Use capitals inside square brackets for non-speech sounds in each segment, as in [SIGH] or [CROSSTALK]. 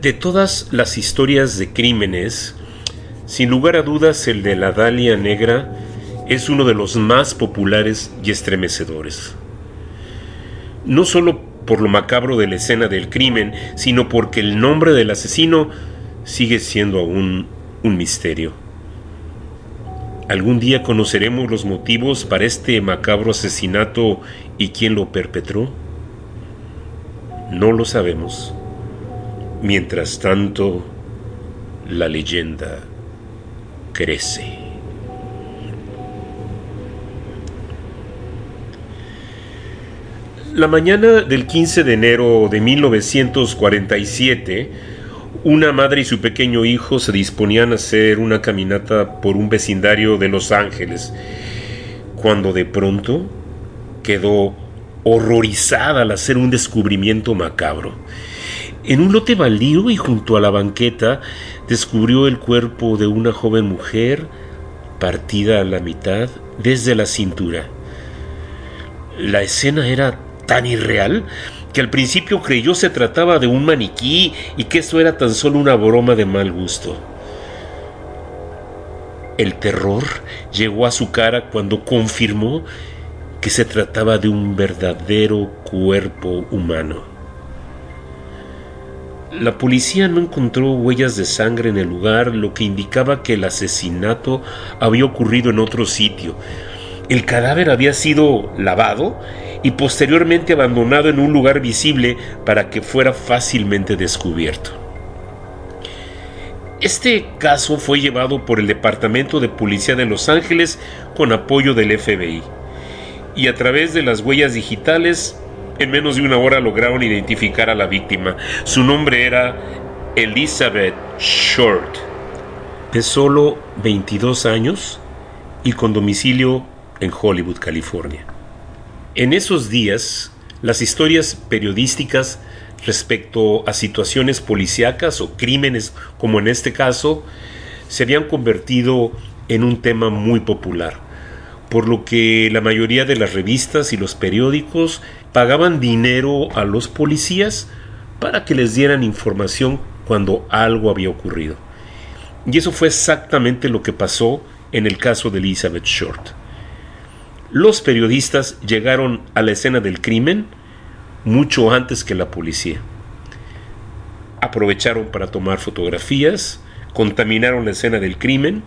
De todas las historias de crímenes, sin lugar a dudas el de la Dalia Negra es uno de los más populares y estremecedores. No solo por lo macabro de la escena del crimen, sino porque el nombre del asesino sigue siendo aún un misterio. ¿Algún día conoceremos los motivos para este macabro asesinato y quién lo perpetró? No lo sabemos. Mientras tanto, la leyenda crece. La mañana del 15 de enero de 1947, una madre y su pequeño hijo se disponían a hacer una caminata por un vecindario de Los Ángeles, cuando de pronto quedó horrorizada al hacer un descubrimiento macabro. En un lote baldío y junto a la banqueta descubrió el cuerpo de una joven mujer partida a la mitad desde la cintura. La escena era tan irreal que al principio creyó se trataba de un maniquí y que eso era tan solo una broma de mal gusto. El terror llegó a su cara cuando confirmó que se trataba de un verdadero cuerpo humano. La policía no encontró huellas de sangre en el lugar, lo que indicaba que el asesinato había ocurrido en otro sitio. El cadáver había sido lavado y posteriormente abandonado en un lugar visible para que fuera fácilmente descubierto. Este caso fue llevado por el Departamento de Policía de Los Ángeles con apoyo del FBI y a través de las huellas digitales en menos de una hora lograron identificar a la víctima. Su nombre era Elizabeth Short, de solo 22 años y con domicilio en Hollywood, California. En esos días, las historias periodísticas respecto a situaciones policíacas o crímenes, como en este caso, se habían convertido en un tema muy popular por lo que la mayoría de las revistas y los periódicos pagaban dinero a los policías para que les dieran información cuando algo había ocurrido. Y eso fue exactamente lo que pasó en el caso de Elizabeth Short. Los periodistas llegaron a la escena del crimen mucho antes que la policía. Aprovecharon para tomar fotografías, contaminaron la escena del crimen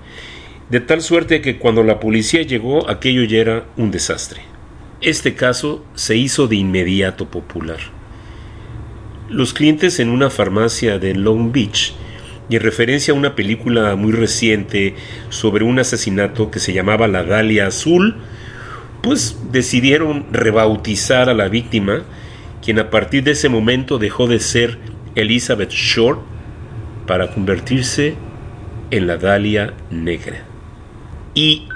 de tal suerte que cuando la policía llegó aquello ya era un desastre. Este caso se hizo de inmediato popular. Los clientes en una farmacia de Long Beach, y en referencia a una película muy reciente sobre un asesinato que se llamaba La Dalia Azul, pues decidieron rebautizar a la víctima, quien a partir de ese momento dejó de ser Elizabeth Short para convertirse en la Dalia Negra. ¿Y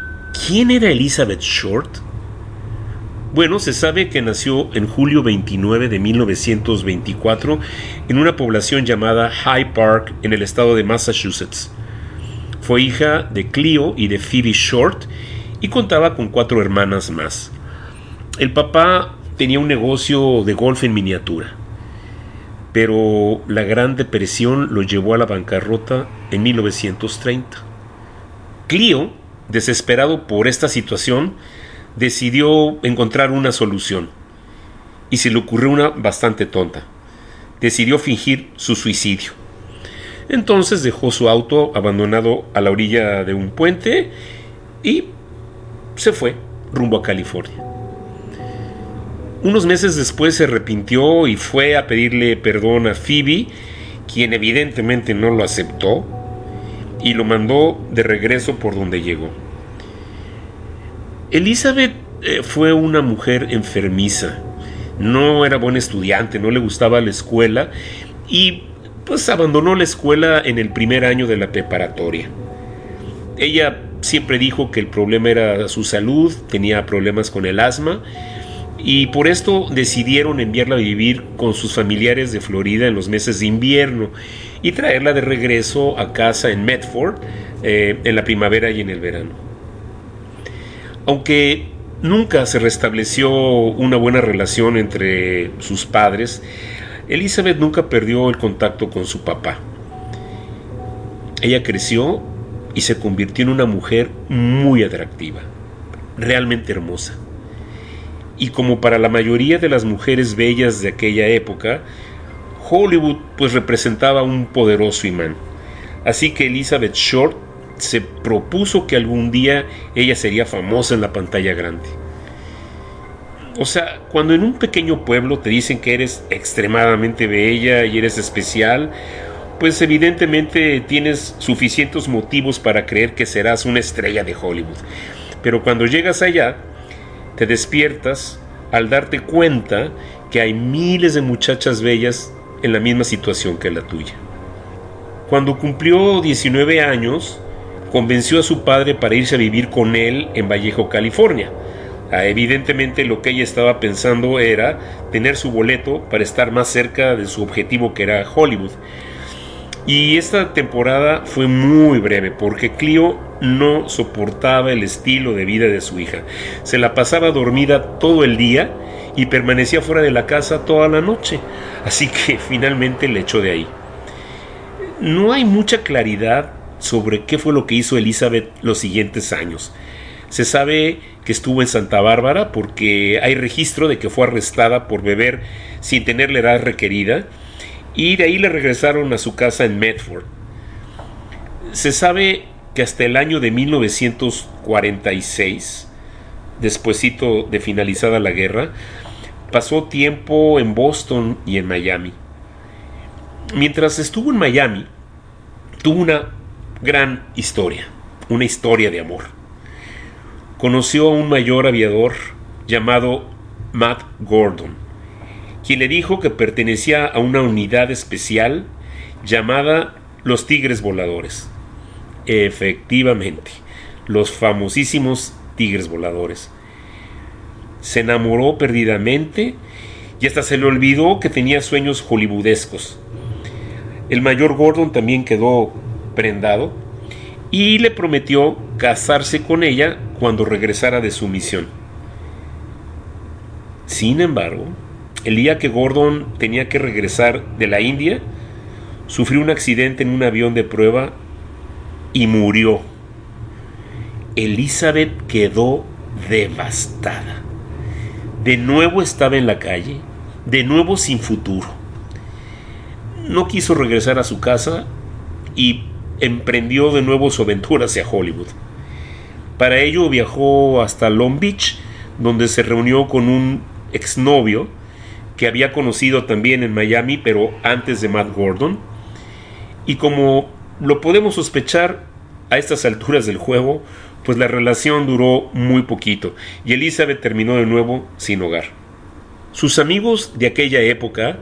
quién era Elizabeth Short? Bueno, se sabe que nació en julio 29 de 1924 en una población llamada High Park en el estado de Massachusetts. Fue hija de Cleo y de Phoebe Short y contaba con cuatro hermanas más. El papá tenía un negocio de golf en miniatura, pero la Gran Depresión lo llevó a la bancarrota en 1930. Cleo desesperado por esta situación, decidió encontrar una solución. Y se le ocurrió una bastante tonta. Decidió fingir su suicidio. Entonces dejó su auto abandonado a la orilla de un puente y se fue rumbo a California. Unos meses después se arrepintió y fue a pedirle perdón a Phoebe, quien evidentemente no lo aceptó y lo mandó de regreso por donde llegó. Elizabeth eh, fue una mujer enfermiza, no era buena estudiante, no le gustaba la escuela y pues abandonó la escuela en el primer año de la preparatoria. Ella siempre dijo que el problema era su salud, tenía problemas con el asma y por esto decidieron enviarla a vivir con sus familiares de Florida en los meses de invierno y traerla de regreso a casa en Medford eh, en la primavera y en el verano. Aunque nunca se restableció una buena relación entre sus padres, Elizabeth nunca perdió el contacto con su papá. Ella creció y se convirtió en una mujer muy atractiva, realmente hermosa. Y como para la mayoría de las mujeres bellas de aquella época, Hollywood pues representaba un poderoso imán. Así que Elizabeth Short se propuso que algún día ella sería famosa en la pantalla grande. O sea, cuando en un pequeño pueblo te dicen que eres extremadamente bella y eres especial, pues evidentemente tienes suficientes motivos para creer que serás una estrella de Hollywood. Pero cuando llegas allá, te despiertas al darte cuenta que hay miles de muchachas bellas en la misma situación que la tuya. Cuando cumplió 19 años, convenció a su padre para irse a vivir con él en Vallejo, California. Ah, evidentemente lo que ella estaba pensando era tener su boleto para estar más cerca de su objetivo que era Hollywood. Y esta temporada fue muy breve porque Clio no soportaba el estilo de vida de su hija. Se la pasaba dormida todo el día y permanecía fuera de la casa toda la noche. Así que [LAUGHS] finalmente le echó de ahí. No hay mucha claridad sobre qué fue lo que hizo Elizabeth los siguientes años. Se sabe que estuvo en Santa Bárbara porque hay registro de que fue arrestada por beber sin tener la edad requerida y de ahí le regresaron a su casa en Medford. Se sabe que hasta el año de 1946, despuesito de finalizada la guerra, pasó tiempo en Boston y en Miami. Mientras estuvo en Miami, tuvo una gran historia, una historia de amor. Conoció a un mayor aviador llamado Matt Gordon, quien le dijo que pertenecía a una unidad especial llamada los Tigres Voladores. Efectivamente, los famosísimos Tigres Voladores. Se enamoró perdidamente y hasta se le olvidó que tenía sueños hollywoodescos. El mayor Gordon también quedó prendado y le prometió casarse con ella cuando regresara de su misión. Sin embargo, el día que Gordon tenía que regresar de la India, sufrió un accidente en un avión de prueba y murió. Elizabeth quedó devastada. De nuevo estaba en la calle, de nuevo sin futuro. No quiso regresar a su casa y emprendió de nuevo su aventura hacia Hollywood. Para ello viajó hasta Long Beach, donde se reunió con un exnovio que había conocido también en Miami, pero antes de Matt Gordon. Y como lo podemos sospechar a estas alturas del juego, pues la relación duró muy poquito y Elizabeth terminó de nuevo sin hogar. Sus amigos de aquella época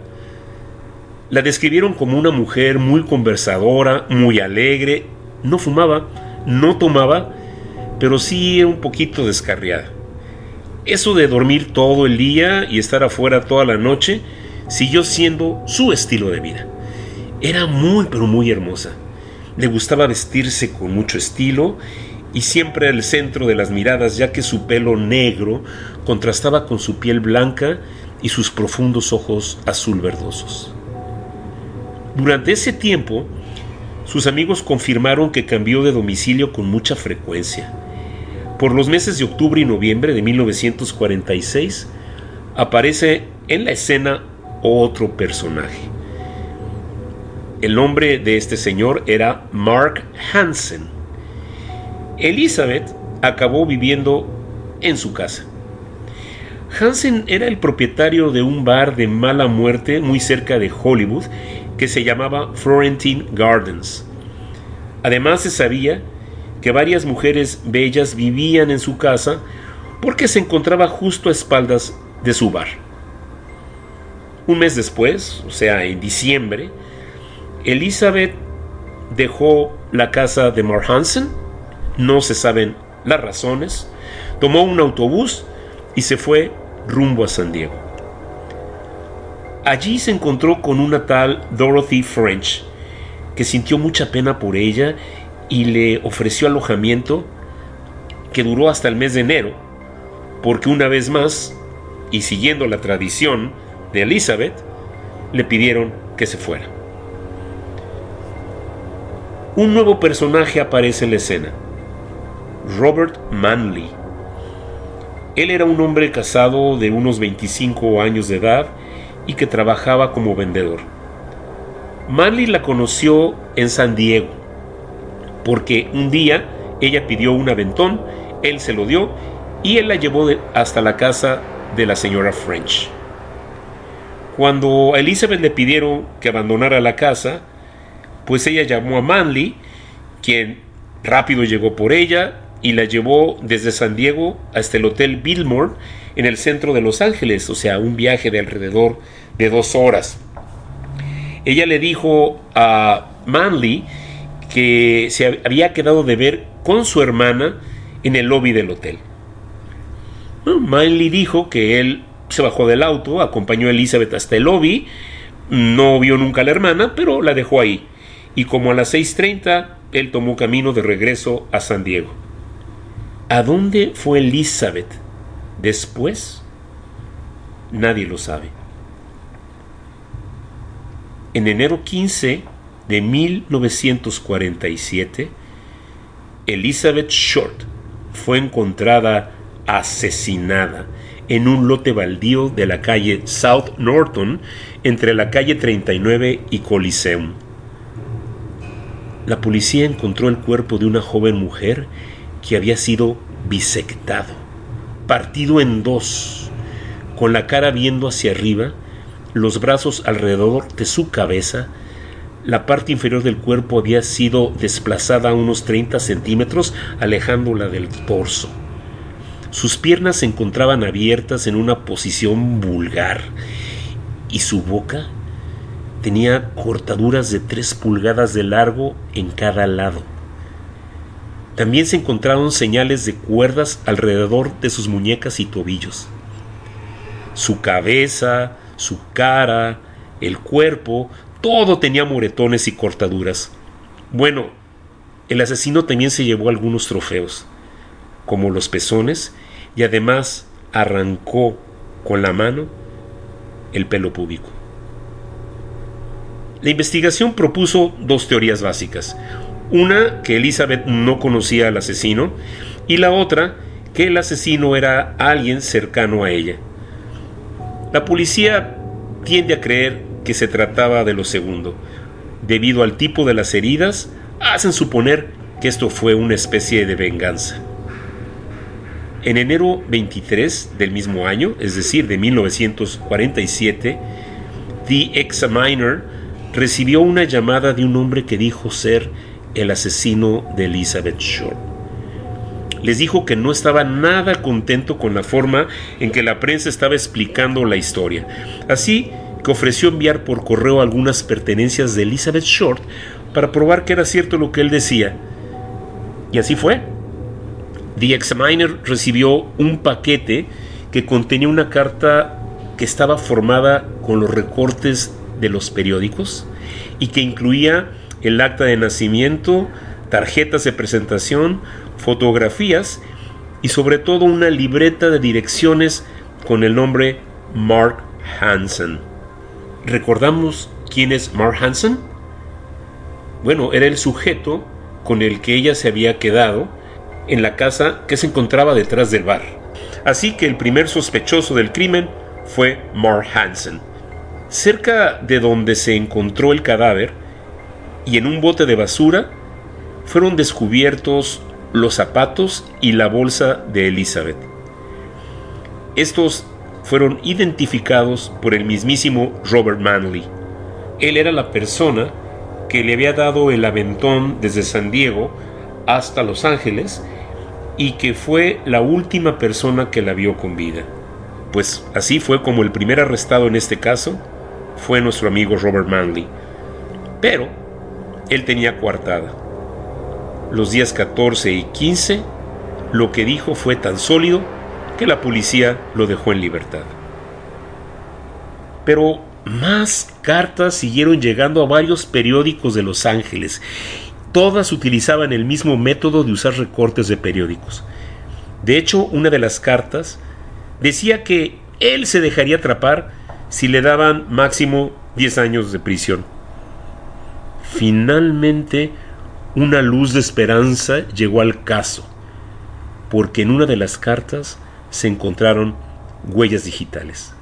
la describieron como una mujer muy conversadora, muy alegre, no fumaba, no tomaba, pero sí un poquito descarriada. Eso de dormir todo el día y estar afuera toda la noche siguió siendo su estilo de vida. Era muy pero muy hermosa. Le gustaba vestirse con mucho estilo y siempre al centro de las miradas ya que su pelo negro contrastaba con su piel blanca y sus profundos ojos azul verdosos. Durante ese tiempo, sus amigos confirmaron que cambió de domicilio con mucha frecuencia. Por los meses de octubre y noviembre de 1946, aparece en la escena otro personaje. El nombre de este señor era Mark Hansen. Elizabeth acabó viviendo en su casa. Hansen era el propietario de un bar de mala muerte muy cerca de Hollywood que se llamaba Florentine Gardens. Además se sabía que varias mujeres bellas vivían en su casa porque se encontraba justo a espaldas de su bar. Un mes después, o sea, en diciembre, Elizabeth dejó la casa de Mark Hansen, no se saben las razones, tomó un autobús y se fue rumbo a San Diego. Allí se encontró con una tal Dorothy French, que sintió mucha pena por ella y le ofreció alojamiento que duró hasta el mes de enero, porque una vez más, y siguiendo la tradición de Elizabeth, le pidieron que se fuera. Un nuevo personaje aparece en la escena, Robert Manley. Él era un hombre casado de unos 25 años de edad y que trabajaba como vendedor. Manley la conoció en San Diego, porque un día ella pidió un aventón, él se lo dio y él la llevó hasta la casa de la señora French. Cuando a Elizabeth le pidieron que abandonara la casa, pues ella llamó a Manley, quien rápido llegó por ella y la llevó desde San Diego hasta el Hotel Billmore en el centro de Los Ángeles, o sea, un viaje de alrededor de dos horas. Ella le dijo a Manley que se había quedado de ver con su hermana en el lobby del hotel. Manley dijo que él se bajó del auto, acompañó a Elizabeth hasta el lobby, no vio nunca a la hermana, pero la dejó ahí. Y como a las 6.30, él tomó camino de regreso a San Diego. ¿A dónde fue Elizabeth después? Nadie lo sabe. En enero 15 de 1947, Elizabeth Short fue encontrada asesinada en un lote baldío de la calle South Norton entre la calle 39 y Coliseum. La policía encontró el cuerpo de una joven mujer que había sido bisectado, partido en dos, con la cara viendo hacia arriba los brazos alrededor de su cabeza, la parte inferior del cuerpo había sido desplazada a unos 30 centímetros, alejándola del torso. Sus piernas se encontraban abiertas en una posición vulgar y su boca tenía cortaduras de tres pulgadas de largo en cada lado. También se encontraron señales de cuerdas alrededor de sus muñecas y tobillos. Su cabeza, su cara, el cuerpo, todo tenía moretones y cortaduras. Bueno, el asesino también se llevó algunos trofeos, como los pezones, y además arrancó con la mano el pelo púbico. La investigación propuso dos teorías básicas. Una, que Elizabeth no conocía al asesino, y la otra, que el asesino era alguien cercano a ella. La policía tiende a creer que se trataba de lo segundo. Debido al tipo de las heridas, hacen suponer que esto fue una especie de venganza. En enero 23 del mismo año, es decir, de 1947, The Examiner recibió una llamada de un hombre que dijo ser el asesino de Elizabeth Short les dijo que no estaba nada contento con la forma en que la prensa estaba explicando la historia. Así que ofreció enviar por correo algunas pertenencias de Elizabeth Short para probar que era cierto lo que él decía. Y así fue. The Examiner recibió un paquete que contenía una carta que estaba formada con los recortes de los periódicos y que incluía el acta de nacimiento, tarjetas de presentación, fotografías y sobre todo una libreta de direcciones con el nombre Mark Hansen. ¿Recordamos quién es Mark Hansen? Bueno, era el sujeto con el que ella se había quedado en la casa que se encontraba detrás del bar. Así que el primer sospechoso del crimen fue Mark Hansen. Cerca de donde se encontró el cadáver y en un bote de basura fueron descubiertos los zapatos y la bolsa de Elizabeth. Estos fueron identificados por el mismísimo Robert Manley. Él era la persona que le había dado el aventón desde San Diego hasta Los Ángeles y que fue la última persona que la vio con vida. Pues así fue como el primer arrestado en este caso fue nuestro amigo Robert Manley. Pero él tenía coartada los días 14 y 15, lo que dijo fue tan sólido que la policía lo dejó en libertad. Pero más cartas siguieron llegando a varios periódicos de Los Ángeles. Todas utilizaban el mismo método de usar recortes de periódicos. De hecho, una de las cartas decía que él se dejaría atrapar si le daban máximo 10 años de prisión. Finalmente, una luz de esperanza llegó al caso, porque en una de las cartas se encontraron huellas digitales.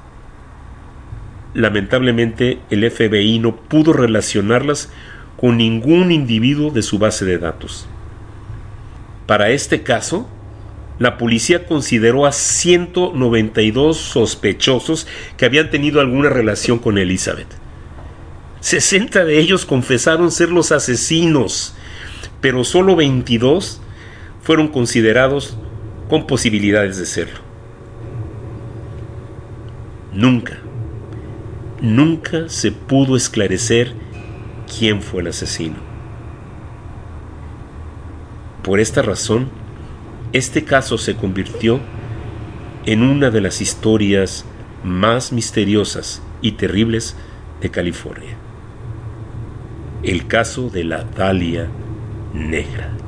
Lamentablemente, el FBI no pudo relacionarlas con ningún individuo de su base de datos. Para este caso, la policía consideró a 192 sospechosos que habían tenido alguna relación con Elizabeth. 60 de ellos confesaron ser los asesinos, pero solo 22 fueron considerados con posibilidades de serlo. Nunca, nunca se pudo esclarecer quién fue el asesino. Por esta razón, este caso se convirtió en una de las historias más misteriosas y terribles de California. El caso de la Dalia Negra.